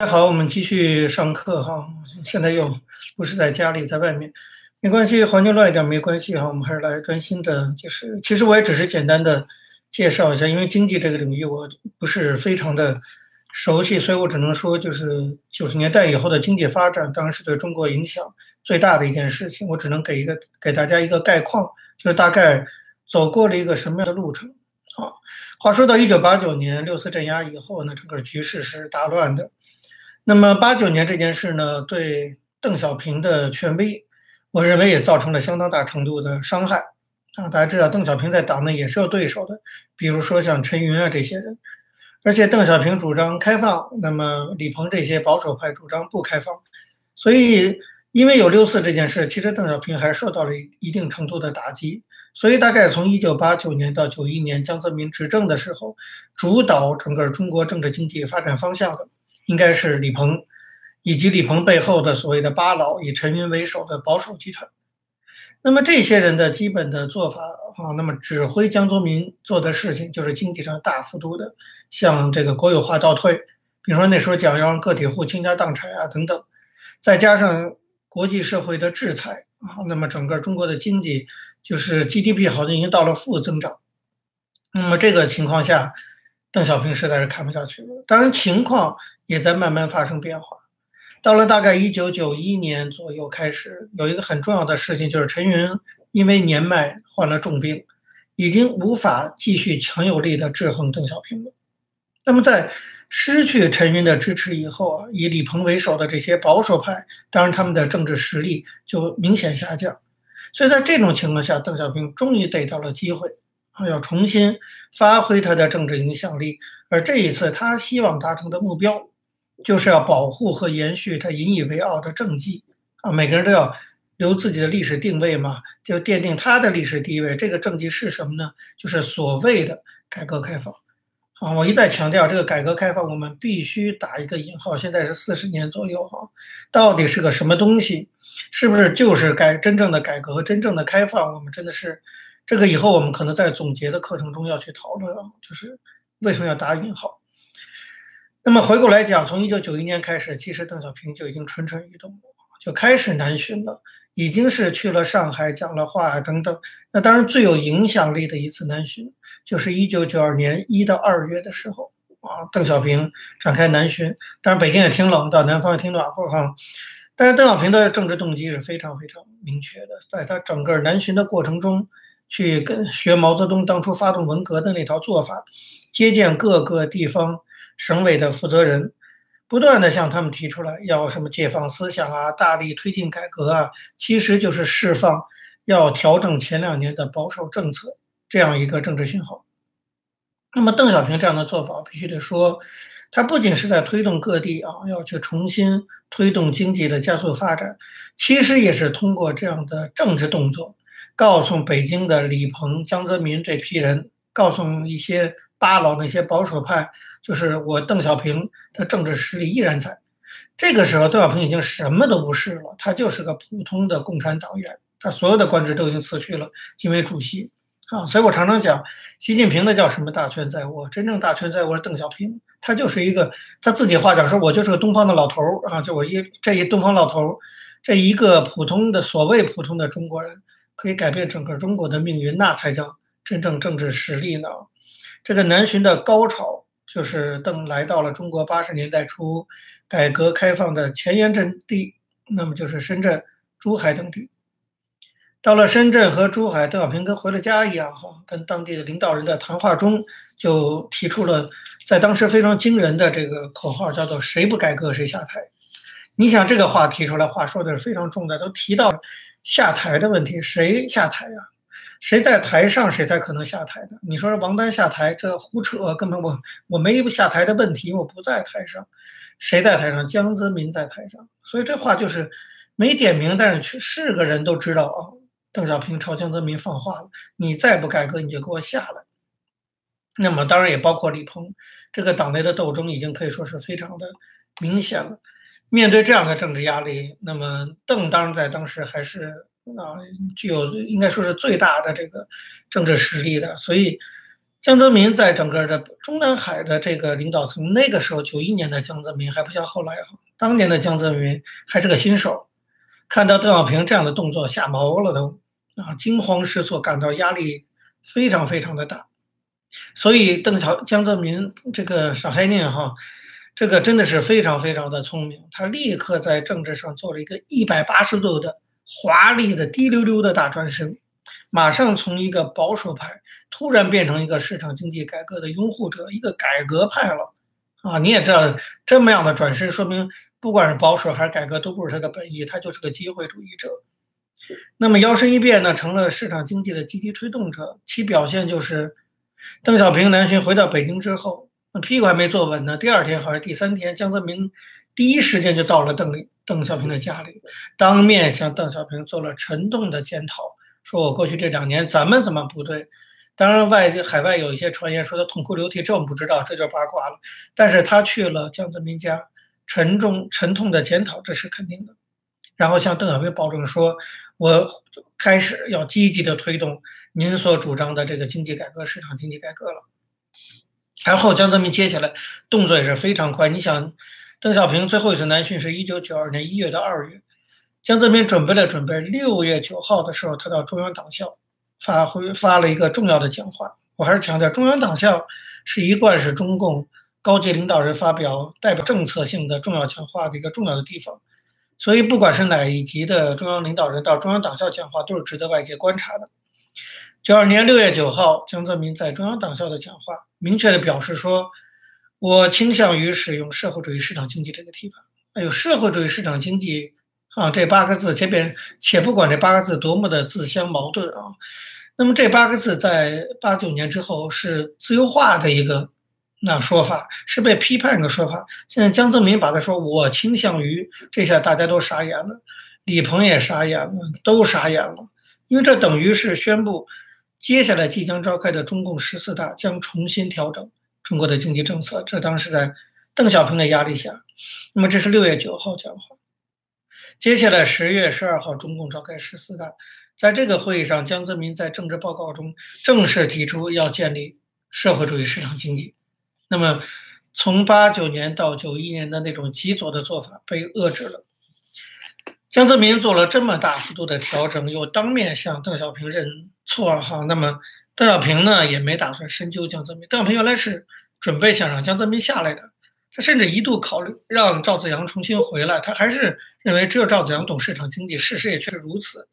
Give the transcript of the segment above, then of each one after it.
大家好，我们继续上课哈。现在又不是在家里，在外面，没关系，环境乱一点没关系哈。我们还是来专心的，就是其实我也只是简单的介绍一下，因为经济这个领域我不是非常的熟悉，所以我只能说，就是九十年代以后的经济发展，当然是对中国影响最大的一件事情。我只能给一个给大家一个概况，就是大概走过了一个什么样的路程啊。话说到一九八九年六四镇压以后呢，整个局势是大乱的。那么八九年这件事呢，对邓小平的权威，我认为也造成了相当大程度的伤害啊！大家知道，邓小平在党内也是有对手的，比如说像陈云啊这些人，而且邓小平主张开放，那么李鹏这些保守派主张不开放，所以因为有六四这件事，其实邓小平还是受到了一定程度的打击。所以大概从一九八九年到九一年江泽民执政的时候，主导整个中国政治经济发展方向的。应该是李鹏，以及李鹏背后的所谓的八老，以陈云为首的保守集团。那么这些人的基本的做法啊，那么指挥江泽民做的事情，就是经济上大幅度的向这个国有化倒退。比如说那时候讲要让个体户倾家荡产啊等等，再加上国际社会的制裁啊，那么整个中国的经济就是 GDP 好像已经到了负增长。那么这个情况下，邓小平实在是看不下去了。当然情况。也在慢慢发生变化，到了大概一九九一年左右开始，有一个很重要的事情，就是陈云因为年迈患了重病，已经无法继续强有力的制衡邓小平了。那么在失去陈云的支持以后啊，以李鹏为首的这些保守派，当然他们的政治实力就明显下降。所以在这种情况下，邓小平终于得到了机会啊，要重新发挥他的政治影响力，而这一次他希望达成的目标。就是要保护和延续他引以为傲的政绩啊！每个人都要留自己的历史定位嘛，就奠定他的历史地位。这个政绩是什么呢？就是所谓的改革开放啊！我一再强调，这个改革开放我们必须打一个引号。现在是四十年左右哈，到底是个什么东西？是不是就是改真正的改革、真正的开放？我们真的是这个以后我们可能在总结的课程中要去讨论啊，就是为什么要打引号？那么回过来讲，从一九九一年开始，其实邓小平就已经蠢蠢欲动，就开始南巡了，已经是去了上海讲了话等等。那当然最有影响力的一次南巡，就是一九九二年一到二月的时候啊，邓小平展开南巡。当然北京也挺冷的，南方也挺暖和哈。但是邓小平的政治动机是非常非常明确的，在他整个南巡的过程中，去跟学毛泽东当初发动文革的那套做法，接见各个地方。省委的负责人不断的向他们提出来要什么解放思想啊，大力推进改革啊，其实就是释放要调整前两年的保守政策这样一个政治信号。那么邓小平这样的做法，必须得说，他不仅是在推动各地啊要去重新推动经济的加速发展，其实也是通过这样的政治动作，告诉北京的李鹏、江泽民这批人，告诉一些。八老那些保守派，就是我邓小平的政治实力依然在。这个时候，邓小平已经什么都不是了，他就是个普通的共产党员，他所有的官职都已经辞去了，仅为主席啊。所以我常常讲，习近平的叫什么大权在握，真正大权在握是邓小平，他就是一个他自己话讲说，我就是个东方的老头儿啊，就我一这一东方老头儿，这一个普通的所谓普通的中国人，可以改变整个中国的命运，那才叫真正政治实力呢。这个南巡的高潮，就是邓来到了中国八十年代初改革开放的前沿阵地，那么就是深圳、珠海等地。到了深圳和珠海，邓小平跟回了家一样，哈，跟当地的领导人的谈话中就提出了在当时非常惊人的这个口号，叫做“谁不改革谁下台”。你想这个话提出来，话说的是非常重的，都提到下台的问题，谁下台啊？谁在台上，谁才可能下台的？你说王丹下台，这胡扯，根本我我没下台的问题，我不在台上，谁在台上？江泽民在台上，所以这话就是没点名，但是是个人都知道啊。邓小平朝江泽民放话了：你再不改革，你就给我下来。那么当然也包括李鹏，这个党内的斗争已经可以说是非常的明显了。面对这样的政治压力，那么邓当然在当时还是。啊，具有应该说是最大的这个政治实力的，所以江泽民在整个的中南海的这个领导层，那个时候九一年的江泽民还不像后来啊，当年的江泽民还是个新手，看到邓小平这样的动作吓毛了都啊，惊慌失措，感到压力非常非常的大。所以邓小江泽民这个上海人哈，这个真的是非常非常的聪明，他立刻在政治上做了一个一百八十度的华丽的滴溜溜的大转身，马上从一个保守派突然变成一个市场经济改革的拥护者，一个改革派了啊！你也知道这么样的转身，说明不管是保守还是改革，都不是他的本意，他就是个机会主义者。那么摇身一变呢，成了市场经济的积极推动者，其表现就是。邓小平南巡回到北京之后，那屁股还没坐稳呢。第二天还是第三天，江泽民第一时间就到了邓邓小平的家里，当面向邓小平做了沉痛的检讨，说我过去这两年怎么怎么不对。当然，外海外有一些传言说他痛哭流涕，这我们不知道，这就是八卦了。但是他去了江泽民家，沉重沉痛的检讨，这是肯定的。然后向邓小平保证说，我开始要积极的推动。您所主张的这个经济改革、市场经济改革了，然后江泽民接下来动作也是非常快。你想，邓小平最后一次南巡是一九九二年一月到二月，江泽民准备了准备，六月九号的时候，他到中央党校发挥发了一个重要的讲话。我还是强调，中央党校是一贯是中共高级领导人发表代表政策性的重要讲话的一个重要的地方。所以，不管是哪一级的中央领导人到中央党校讲话，都是值得外界观察的。九二年六月九号，江泽民在中央党校的讲话，明确的表示说：“我倾向于使用社会主义市场经济这个提法。”哎呦，社会主义市场经济啊，这八个字，且别且不管这八个字多么的自相矛盾啊，那么这八个字在八九年之后是自由化的一个那说法，是被批判的说法。现在江泽民把他说：“我倾向于”，这下大家都傻眼了，李鹏也傻眼了，都傻眼了，因为这等于是宣布。接下来即将召开的中共十四大将重新调整中国的经济政策，这当时在邓小平的压力下。那么这是六月九号讲话。接下来十月十二号，中共召开十四大，在这个会议上，江泽民在政治报告中正式提出要建立社会主义市场经济。那么从八九年到九一年的那种极左的做法被遏制了。江泽民做了这么大幅度的调整，又当面向邓小平认错哈。那么邓小平呢，也没打算深究江泽民。邓小平原来是准备想让江泽民下来的，他甚至一度考虑让赵子阳重新回来。他还是认为只有赵子阳懂市场经济，事实也确实如此。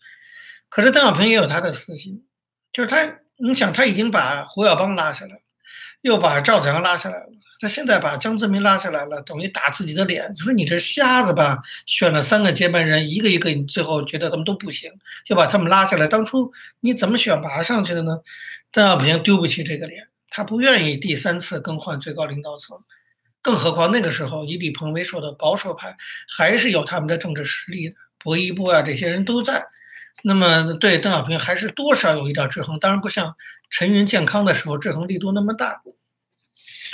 可是邓小平也有他的私心，就是他，你想他已经把胡耀邦拉下来了，又把赵子阳拉下来了。他现在把江泽民拉下来了，等于打自己的脸，就说你这瞎子吧，选了三个接班人，一个一个你最后觉得他们都不行，就把他们拉下来。当初你怎么选拔上去的呢？邓小平丢不起这个脸，他不愿意第三次更换最高领导层，更何况那个时候以李鹏为首的保守派还是有他们的政治实力的，薄一波啊这些人都在，那么对邓小平还是多少有一点制衡，当然不像陈云健康的时候制衡力度那么大。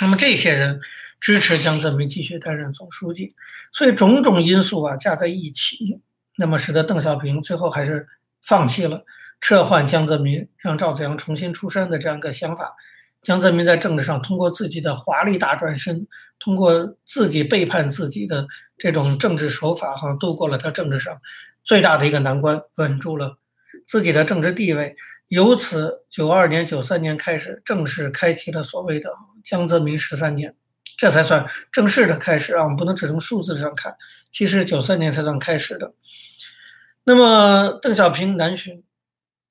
那么这些人支持江泽民继续担任总书记，所以种种因素啊加在一起，那么使得邓小平最后还是放弃了撤换江泽民，让赵子阳重新出山的这样一个想法。江泽民在政治上通过自己的华丽大转身，通过自己背叛自己的这种政治手法，哈，度过了他政治上最大的一个难关，稳住了自己的政治地位。由此，九二年、九三年开始，正式开启了所谓的。江泽民十三年，这才算正式的开始啊！我们不能只从数字上看，其实九三年才算开始的。那么，邓小平南巡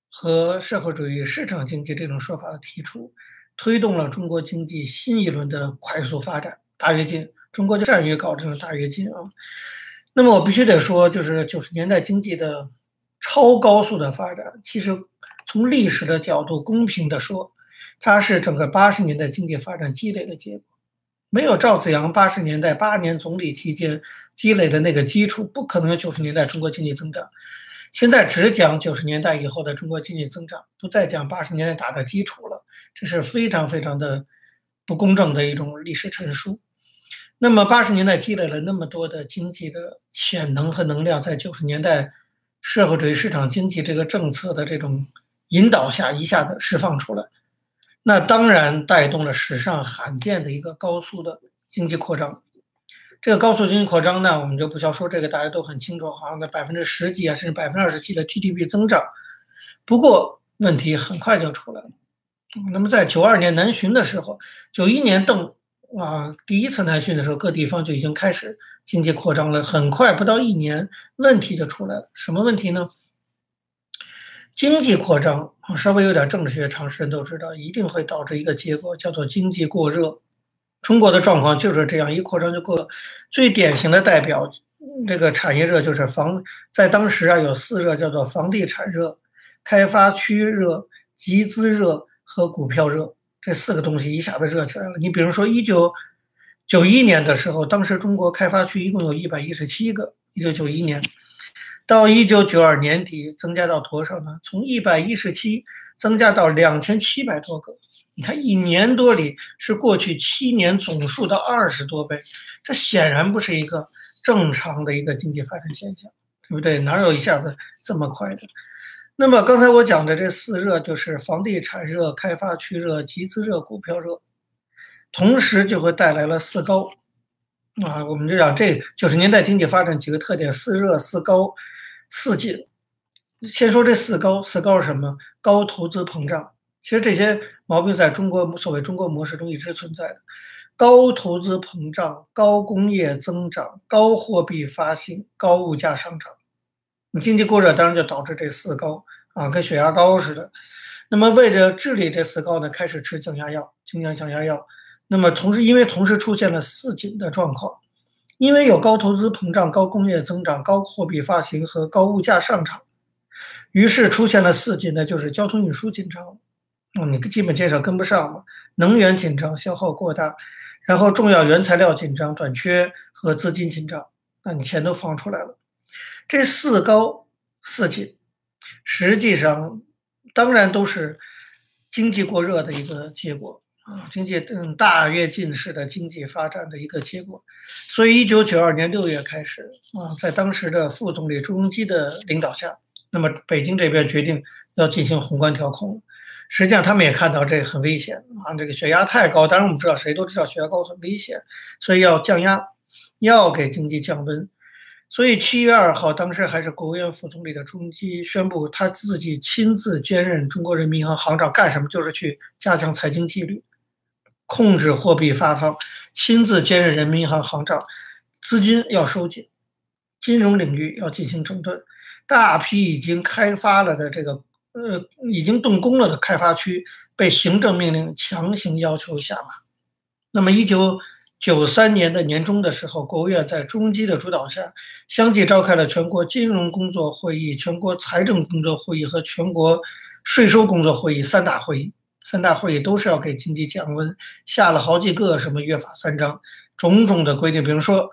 和社会主义市场经济这种说法的提出，推动了中国经济新一轮的快速发展，大跃进。中国就善于搞这种大跃进啊。那么，我必须得说，就是九十年代经济的超高速的发展，其实从历史的角度，公平的说。它是整个八十年代经济发展积累的结果，没有赵子阳八十年代八年总理期间积累的那个基础，不可能有九十年代中国经济增长。现在只讲九十年代以后的中国经济增长，不再讲八十年代打的基础了，这是非常非常的不公正的一种历史陈述。那么八十年代积累了那么多的经济的潜能和能量，在九十年代社会主义市场经济这个政策的这种引导下，一下子释放出来。那当然带动了史上罕见的一个高速的经济扩张。这个高速经济扩张呢，我们就不需要说，这个大家都很清楚，好像在百分之十几啊，甚至百分之二十几的 GDP 增长。不过问题很快就出来了。那么在九二年南巡的时候，九一年邓啊第一次南巡的时候，各地方就已经开始经济扩张了。很快不到一年，问题就出来了。什么问题呢？经济扩张啊，稍微有点政治学常识人都知道，一定会导致一个结果，叫做经济过热。中国的状况就是这样，一扩张就过。最典型的代表，这个产业热就是房，在当时啊有四热，叫做房地产热、开发区热、集资热和股票热，这四个东西一下子热起来了。你比如说一九九一年的时候，当时中国开发区一共有一百一十七个，一九九一年。到一九九二年底，增加到多少呢？从一百一十七增加到两千七百多个。你看，一年多里是过去七年总数的二十多倍，这显然不是一个正常的一个经济发展现象，对不对？哪有一下子这么快的？那么刚才我讲的这四热，就是房地产热、开发区热、集资热、股票热，同时就会带来了四高。啊，我们就讲这九十年代经济发展几个特点：四热、四高、四紧。先说这四高，四高是什么？高投资膨胀。其实这些毛病在中国所谓中国模式中一直存在的：高投资膨胀、高工业增长、高货币发行、高物价上涨。经济过热，当然就导致这四高啊，跟血压高似的。那么为了治理这四高呢，开始吃降压药，经常降压药。那么同时，因为同时出现了四紧的状况，因为有高投资膨胀、高工业增长、高货币发行和高物价上涨，于是出现了四紧呢，就是交通运输紧张，哦，你基本建设跟不上嘛，能源紧张，消耗过大，然后重要原材料紧张、短缺和资金紧张，那你钱都放出来了，这四高四紧，实际上当然都是经济过热的一个结果。啊，经济嗯大跃进式的经济发展的一个结果，所以一九九二年六月开始啊，在当时的副总理朱镕基的领导下，那么北京这边决定要进行宏观调控。实际上他们也看到这很危险啊，这个血压太高。当然我们知道，谁都知道血压高很危险，所以要降压，要给经济降温。所以七月二号，当时还是国务院副总理的朱镕基宣布，他自己亲自兼任中国人民银行行长，干什么？就是去加强财经纪律。控制货币发放，亲自兼任人民银行行长，资金要收紧，金融领域要进行整顿，大批已经开发了的这个呃已经动工了的开发区被行政命令强行要求下马。那么，一九九三年的年中的时候，国务院在朱镕基的主导下，相继召开了全国金融工作会议、全国财政工作会议和全国税收工作会议三大会议。三大会议都是要给经济降温，下了好几个什么约法三章，种种的规定。比如说，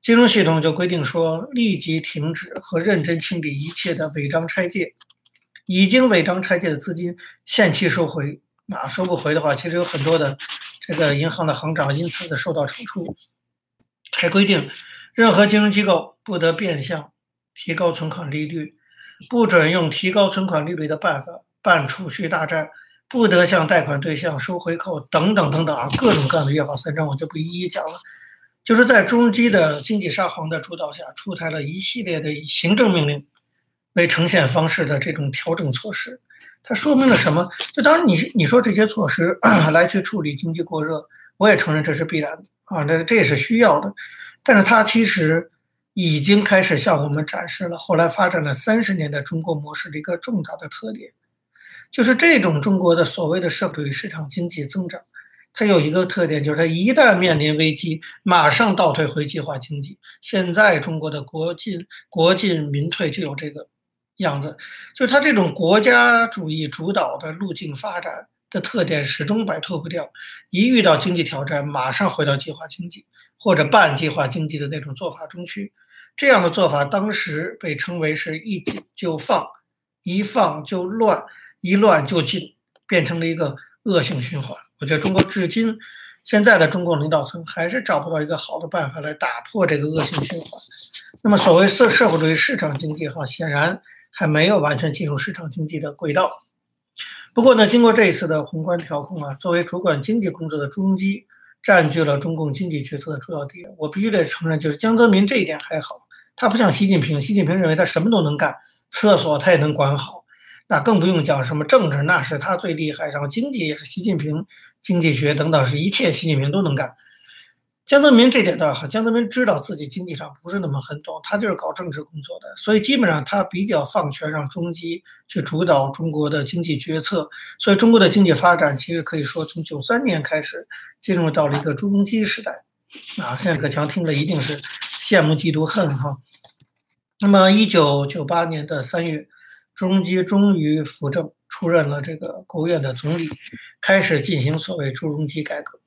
金融系统就规定说，立即停止和认真清理一切的违章拆借，已经违章拆借的资金限期收回。啊收不回的话，其实有很多的这个银行的行长因此的受到惩处。还规定，任何金融机构不得变相提高存款利率，不准用提高存款利率的办法办储蓄大战。不得向贷款对象收回扣，等等等等啊，各种各样的约法三章，我就不一一讲了。就是在朱镕基的经济沙皇的主导下，出台了一系列的行政命令为呈现方式的这种调整措施。它说明了什么？就当然你你说这些措施 来去处理经济过热，我也承认这是必然的啊，这这也是需要的。但是它其实已经开始向我们展示了后来发展了三十年的中国模式的一个重大的特点。就是这种中国的所谓的社会主义市场经济增长，它有一个特点，就是它一旦面临危机，马上倒退回计划经济。现在中国的国进国进民退就有这个样子，就它这种国家主义主导的路径发展的特点始终摆脱不掉。一遇到经济挑战，马上回到计划经济或者半计划经济的那种做法中去。这样的做法当时被称为是一紧就放，一放就乱。一乱就进，变成了一个恶性循环。我觉得中国至今，现在的中国领导层还是找不到一个好的办法来打破这个恶性循环。那么，所谓社社会主义市场经济，哈，显然还没有完全进入市场经济的轨道。不过呢，经过这一次的宏观调控啊，作为主管经济工作的朱镕基占据了中共经济决策的主要地位。我必须得承认，就是江泽民这一点还好，他不像习近平，习近平认为他什么都能干，厕所他也能管好，那更不用讲什么政治，那是他最厉害，然后经济也是习近平，经济学等等是一切习近平都能干。江泽民这点倒好，江泽民知道自己经济上不是那么很懂，他就是搞政治工作的，所以基本上他比较放权，让中基去主导中国的经济决策。所以中国的经济发展其实可以说从九三年开始进入到了一个朱镕基时代。啊，现在葛强听了一定是羡慕嫉妒恨哈。那么一九九八年的三月，朱镕基终于扶正，出任了这个国务院的总理，开始进行所谓朱镕基改革。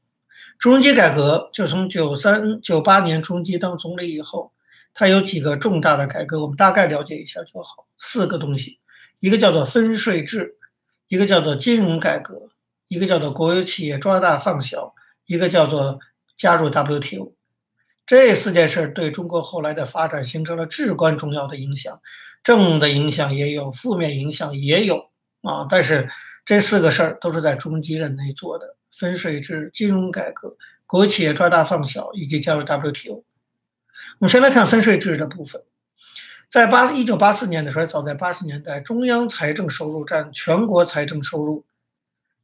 朱镕基改革就从九三九八年朱镕基当总理以后，他有几个重大的改革，我们大概了解一下就好。四个东西，一个叫做分税制，一个叫做金融改革，一个叫做国有企业抓大放小，一个叫做加入 WTO。这四件事对中国后来的发展形成了至关重要的影响，正的影响也有，负面影响也有啊。但是这四个事儿都是在朱镕基任内做的。分税制、金融改革、国企业抓大放小以及加入 WTO。我们先来看分税制的部分。在八一九八四年的时候，早在八十年代，中央财政收入占全国财政收入，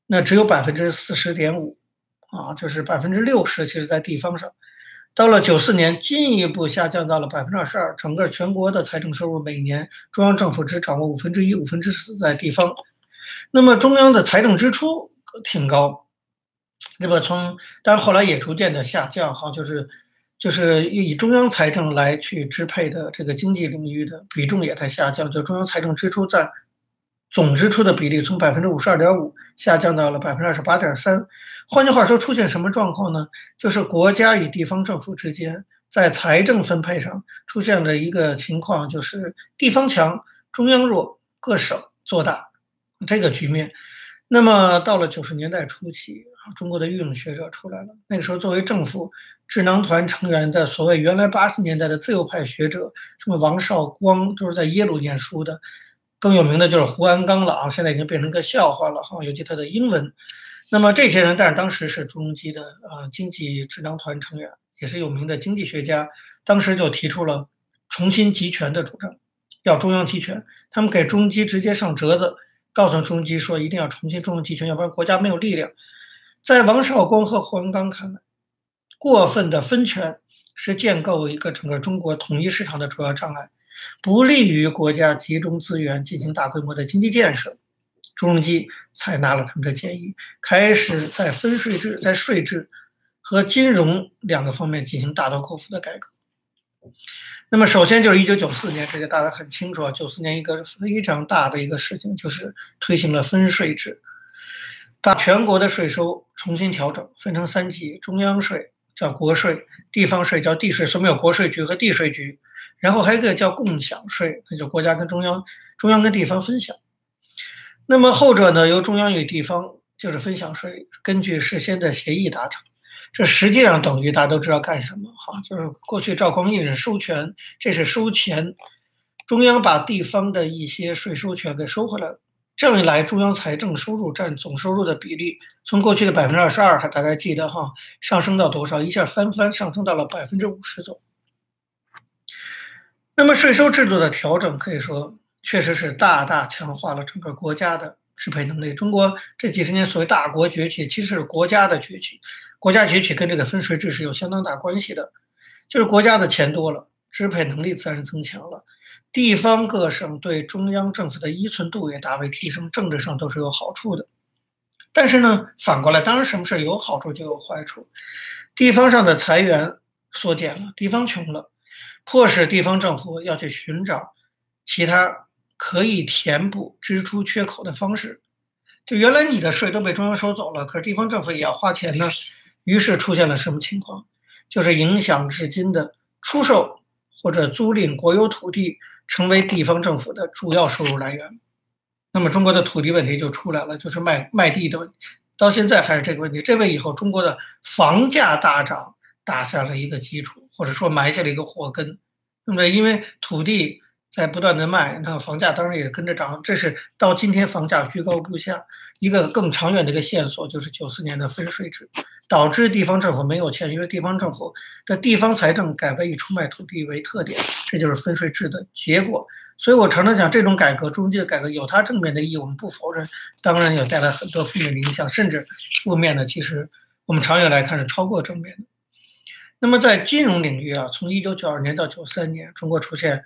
那只有百分之四十点五，啊，就是百分之六十，其实在地方上。到了九四年，进一步下降到了百分之二十二，整个全国的财政收入每年中央政府只掌握五分之一、五分之四在地方。那么中央的财政支出挺高。那么从，但后来也逐渐的下降，哈，就是就是以中央财政来去支配的这个经济领域的比重也在下降，就中央财政支出占总支出的比例从百分之五十二点五下降到了百分之二十八点三。换句话说，出现什么状况呢？就是国家与地方政府之间在财政分配上出现了一个情况，就是地方强，中央弱，各省做大这个局面。那么到了九十年代初期啊。中国的御用学者出来了。那个时候，作为政府智囊团成员的所谓原来八十年代的自由派学者，什么王绍光，都是在耶鲁念书的。更有名的就是胡鞍钢了啊，现在已经变成个笑话了哈，尤其他的英文。那么这些人，但是当时是朱镕基的呃经济智囊团成员，也是有名的经济学家。当时就提出了重新集权的主张，要中央集权。他们给朱镕基直接上折子，告诉朱镕基说，一定要重新中央集权，要不然国家没有力量。在王绍光和胡鞍钢看来，过分的分权是建构一个整个中国统一市场的主要障碍，不利于国家集中资源进行大规模的经济建设。朱镕基采纳了他们的建议，开始在分税制、在税制和金融两个方面进行大刀阔斧的改革。那么，首先就是一九九四年，这个大家很清楚啊，九四年一个非常大的一个事情就是推行了分税制。把全国的税收重新调整，分成三级：中央税叫国税，地方税叫地税，所以有国税局和地税局。然后还有一个叫共享税，那就国家跟中央、中央跟地方分享。那么后者呢，由中央与地方就是分享税，根据事先的协议达成。这实际上等于大家都知道干什么哈，就是过去赵匡胤是收权，这是收钱，中央把地方的一些税收权给收回来了。这样一来，中央财政收入占总收入的比例从过去的百分之二十二，还大概记得哈，上升到多少？一下翻番，上升到了百分之五十左右。那么税收制度的调整，可以说确实是大大强化了整个国家的支配能力。中国这几十年所谓大国崛起，其实是国家的崛起。国家崛起跟这个分税制是有相当大关系的，就是国家的钱多了，支配能力自然增强了。地方各省对中央政府的依存度也大为提升，政治上都是有好处的。但是呢，反过来，当然什么事有好处就有坏处。地方上的财源缩减了，地方穷了，迫使地方政府要去寻找其他可以填补支出缺口的方式。就原来你的税都被中央收走了，可是地方政府也要花钱呢。于是出现了什么情况？就是影响至今的出售或者租赁国有土地。成为地方政府的主要收入来源，那么中国的土地问题就出来了，就是卖卖地的问题，到现在还是这个问题。这为以后中国的房价大涨打下了一个基础，或者说埋下了一个祸根。那么，因为土地在不断的卖，那房价当然也跟着涨。这是到今天房价居高不下。一个更长远的一个线索就是九四年的分税制，导致地方政府没有钱，因为地方政府的地方财政改为以出卖土地为特点，这就是分税制的结果。所以我常常讲，这种改革，中期的改革有它正面的意义，我们不否认，当然也带来很多负面的影响，甚至负面的其实我们长远来看是超过正面的。那么在金融领域啊，从一九九二年到九三年，中国出现。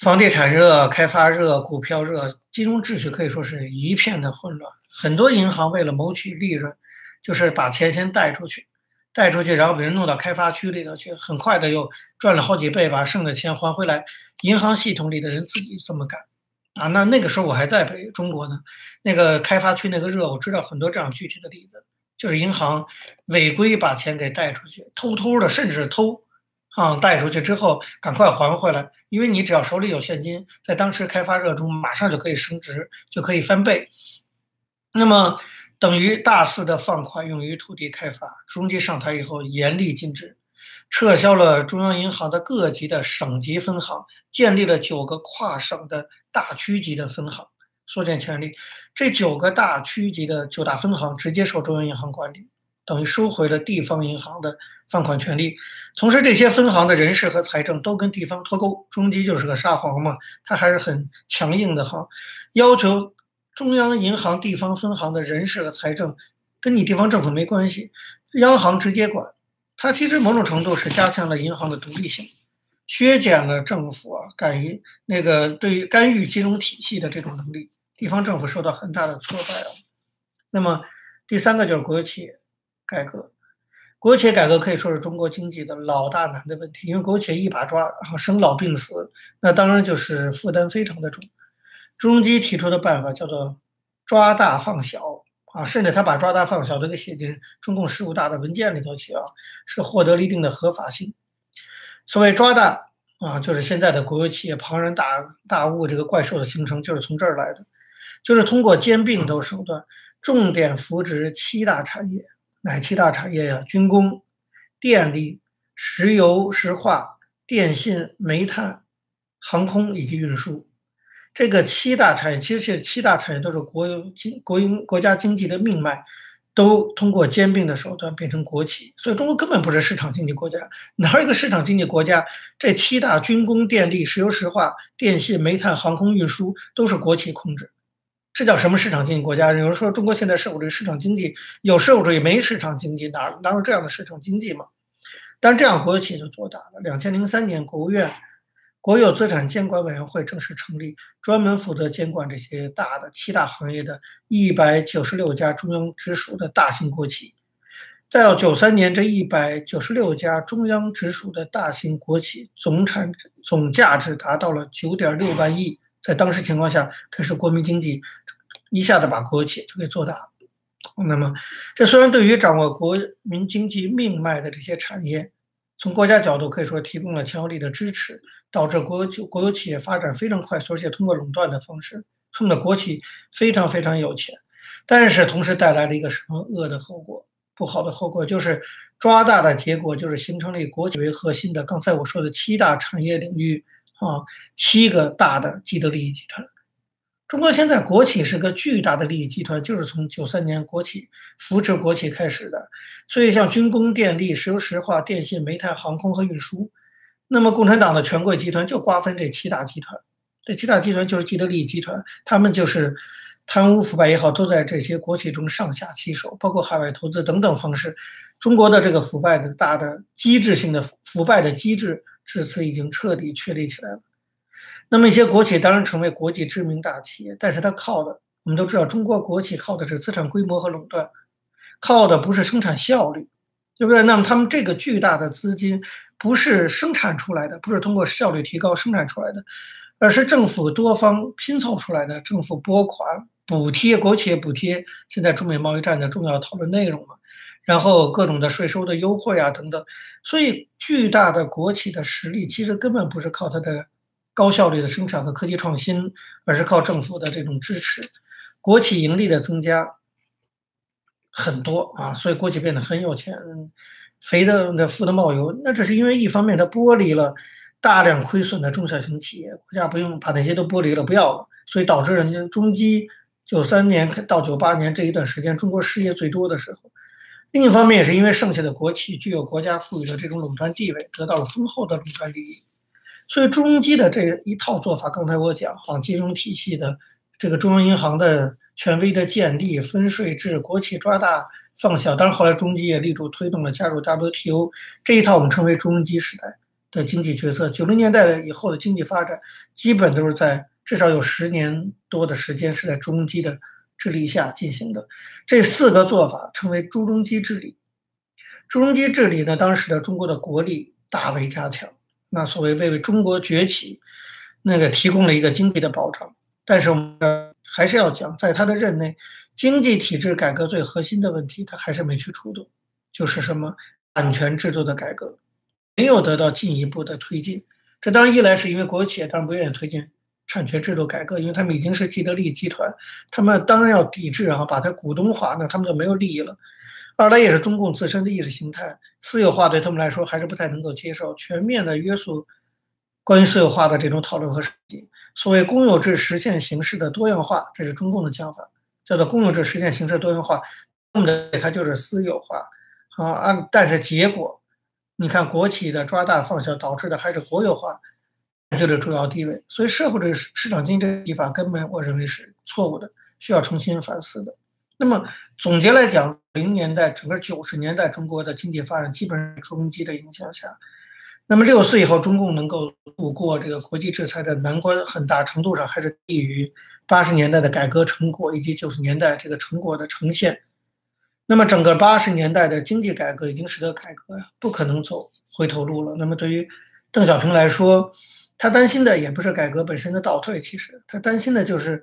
房地产热、开发热、股票热，金融秩序可以说是一片的混乱。很多银行为了谋取利润，就是把钱先贷出去，贷出去，然后给人弄到开发区里头去，很快的又赚了好几倍，把剩的钱还回来。银行系统里的人自己这么干啊？那那个时候我还在北中国呢，那个开发区那个热，我知道很多这样具体的例子，就是银行违规把钱给贷出去，偷偷的，甚至偷。啊，贷出去之后赶快还回来，因为你只要手里有现金，在当时开发热中马上就可以升值，就可以翻倍。那么等于大肆的放款用于土地开发。中基上台以后严厉禁止，撤销了中央银行的各级的省级分行，建立了九个跨省的大区级的分行，缩减权力。这九个大区级的九大分行直接受中央银行管理。等于收回了地方银行的放款权利，同时这些分行的人事和财政都跟地方脱钩。中基就是个沙皇嘛，他还是很强硬的哈，要求中央银行地方分行的人事和财政跟你地方政府没关系，央行直接管。它其实某种程度是加强了银行的独立性，削减了政府啊敢于那个对于干预金融体系的这种能力，地方政府受到很大的挫败啊。那么第三个就是国有企业。改革，国企业改革可以说是中国经济的老大难的问题，因为国企业一把抓，然后，生老病死，那当然就是负担非常的重。朱镕基提出的办法叫做抓大放小，啊，甚至他把抓大放小都给写进中共十五大的文件里头去啊，是获得了一定的合法性。所谓抓大啊，就是现在的国有企业庞然大大物这个怪兽的形成就是从这儿来的，就是通过兼并等手段，重点扶植七大产业。哪七大产业呀？军工、电力、石油石化、电信、煤炭、航空以及运输，这个七大产业，其实是七大产业都是国有经国营国家经济的命脉，都通过兼并的手段变成国企。所以中国根本不是市场经济国家，哪有一个市场经济国家？这七大军工、电力、石油石化、电信、煤炭、航空运输都是国企控制。这叫什么市场经济国家？有人说中国现在社会主义市场经济有社会主义没市场经济？哪哪有这样的市场经济嘛？但是这样国有企业就做大了。两千零三年，国务院国有资产监管委员会正式成立，专门负责监管这些大的七大行业的一百九十六家中央直属的大型国企。再到九三年，这一百九十六家中央直属的大型国企总产总价值达到了九点六万亿。在当时情况下，它是国民经济一下子把国有企业就给做大了。那么，这虽然对于掌握国民经济命脉的这些产业，从国家角度可以说提供了强有力的支持，导致国有企国有企业发展非常快速，而且通过垄断的方式，他们的国企非常非常有钱。但是同时带来了一个什么恶的后果？不好的后果就是抓大的结果，就是形成了以国企为核心的刚才我说的七大产业领域。啊，七个大的既得利益集团，中国现在国企是个巨大的利益集团，就是从九三年国企扶持国企开始的。所以像军工、电力、石油石化、电信、煤炭、航空和运输，那么共产党的权贵集团就瓜分这七大集团，这七大集团就是既得利益集团，他们就是贪污腐败也好，都在这些国企中上下其手，包括海外投资等等方式。中国的这个腐败的大的机制性的腐败的机制。至此已经彻底确立起来了。那么一些国企当然成为国际知名大企业，但是它靠的，我们都知道，中国国企靠的是资产规模和垄断，靠的不是生产效率，对不对？那么他们这个巨大的资金不是生产出来的，不是通过效率提高生产出来的，而是政府多方拼凑出来的。政府拨款补贴国企补贴，现在中美贸易战的重要讨论内容嘛。然后各种的税收的优惠啊等等，所以巨大的国企的实力其实根本不是靠它的高效率的生产和科技创新，而是靠政府的这种支持。国企盈利的增加很多啊，所以国企变得很有钱，肥的那富的冒油。那这是因为一方面它剥离了大量亏损的中小型企业，国家不用把那些都剥离了，不要了，所以导致人家中基九三年到九八年这一段时间，中国失业最多的时候。另一方面，也是因为剩下的国企具有国家赋予的这种垄断地位，得到了丰厚的垄断利益。所以朱镕基的这一套做法，刚才我讲哈，金融体系的这个中央银行的权威的建立、分税制、国企抓大放小，当然后来中基也力主推动了加入 WTO 这一套，我们称为朱镕基时代。的经济决策，九零年代以后的经济发展，基本都是在至少有十年多的时间是在朱镕基的治理下进行的。这四个做法称为朱镕基治理。朱镕基治理呢，当时的中国的国力大为加强，那所谓为中国崛起那个提供了一个经济的保障。但是我们还是要讲，在他的任内，经济体制改革最核心的问题，他还是没去触动，就是什么产权制度的改革。没有得到进一步的推进，这当然一来是因为国有企业当然不愿意推进产权制度改革，因为他们已经是既得利益集团，他们当然要抵制啊，把它股东化，那他们就没有利益了。二来也是中共自身的意识形态，私有化对他们来说还是不太能够接受，全面的约束关于私有化的这种讨论和设计。所谓公有制实现形式的多样化，这是中共的讲法，叫做公有制实现形式多样化，那么的它就是私有化啊，按但是结果。你看，国企的抓大放小导致的还是国有化占据了主要地位，所以社会主义市场经济立法根本我认为是错误的，需要重新反思的。那么总结来讲，零年代整个九十年代中国的经济发展基本上朱镕基的影响下，那么六四以后中共能够度过这个国际制裁的难关，很大程度上还是基于八十年代的改革成果以及九十年代这个成果的呈现。那么，整个八十年代的经济改革已经使得改革呀不可能走回头路了。那么，对于邓小平来说，他担心的也不是改革本身的倒退，其实他担心的就是，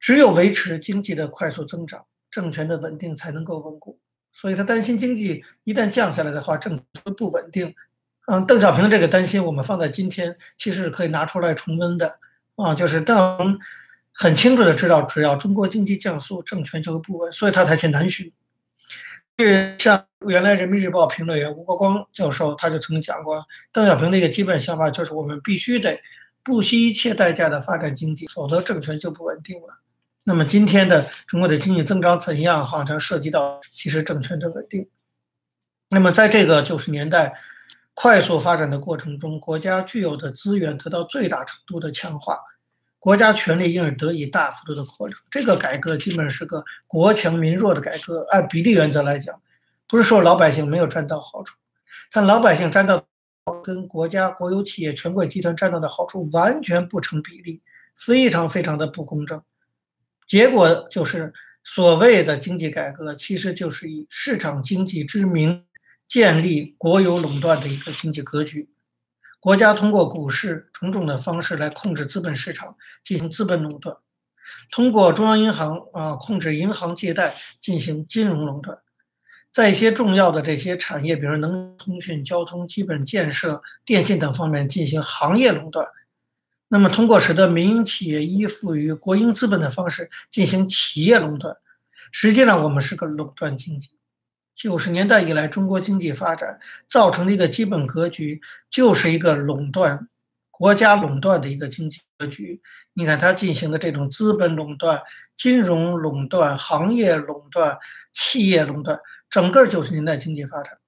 只有维持经济的快速增长，政权的稳定才能够稳固。所以他担心经济一旦降下来的话，政权不稳定。嗯，邓小平这个担心，我们放在今天其实可以拿出来重温的啊，就是邓很清楚的知道，只要中国经济降速，政权就会不稳，所以他才去南巡。是像原来人民日报评论员吴国光教授，他就曾经讲过，邓小平的一个基本想法就是，我们必须得不惜一切代价的发展经济，否则政权就不稳定了。那么今天的中国的经济增长怎样，好像涉及到其实政权的稳定。那么在这个九十年代快速发展的过程中，国家具有的资源得到最大程度的强化。国家权力因而得以大幅度的扩张，这个改革基本是个国强民弱的改革。按比例原则来讲，不是说老百姓没有占到好处，但老百姓占到跟国家国有企业、权贵集团占到的好处完全不成比例，非常非常的不公正。结果就是所谓的经济改革，其实就是以市场经济之名建立国有垄断的一个经济格局。国家通过股市种种的方式来控制资本市场，进行资本垄断；通过中央银行啊控制银行借贷，进行金融垄断；在一些重要的这些产业，比如能通讯、交通、基本建设、电信等方面进行行业垄断。那么，通过使得民营企业依附于国营资本的方式进行企业垄断。实际上，我们是个垄断经济。九十年代以来，中国经济发展造成的一个基本格局，就是一个垄断、国家垄断的一个经济格局。你看，它进行的这种资本垄断、金融垄断、行业垄断、企业垄断，整个九十年代经济发展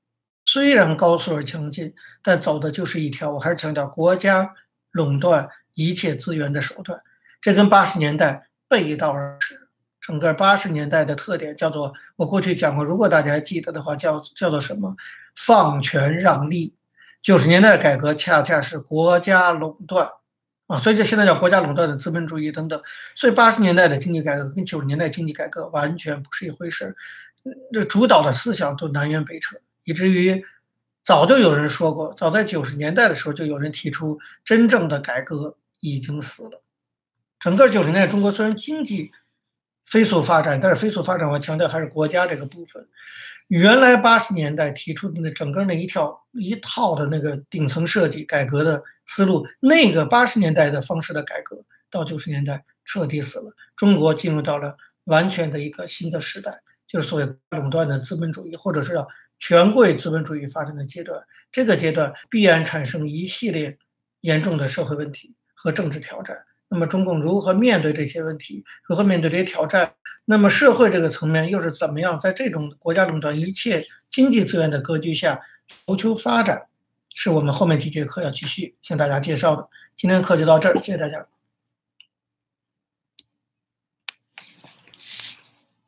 虽然高速而强劲，但走的就是一条，我还是强调国家垄断一切资源的手段。这跟八十年代背道而驰。整个八十年代的特点叫做，我过去讲过，如果大家还记得的话，叫叫做什么？放权让利。九十年代的改革恰恰是国家垄断啊，所以这现在叫国家垄断的资本主义等等。所以八十年代的经济改革跟九十年代经济改革完全不是一回事，这主导的思想都南辕北辙，以至于早就有人说过，早在九十年代的时候就有人提出，真正的改革已经死了。整个九十年代中国虽然经济，飞速发展，但是飞速发展，我强调还是国家这个部分。原来八十年代提出的那整个那一条一套的那个顶层设计改革的思路，那个八十年代的方式的改革，到九十年代彻底死了。中国进入到了完全的一个新的时代，就是所谓垄断的资本主义，或者是叫权贵资本主义发展的阶段。这个阶段必然产生一系列严重的社会问题和政治挑战。那么，中共如何面对这些问题？如何面对这些挑战？那么，社会这个层面又是怎么样在这种国家垄断一切经济资源的格局下谋求发展？是我们后面几节课要继续向大家介绍的。今天的课就到这儿，谢谢大家。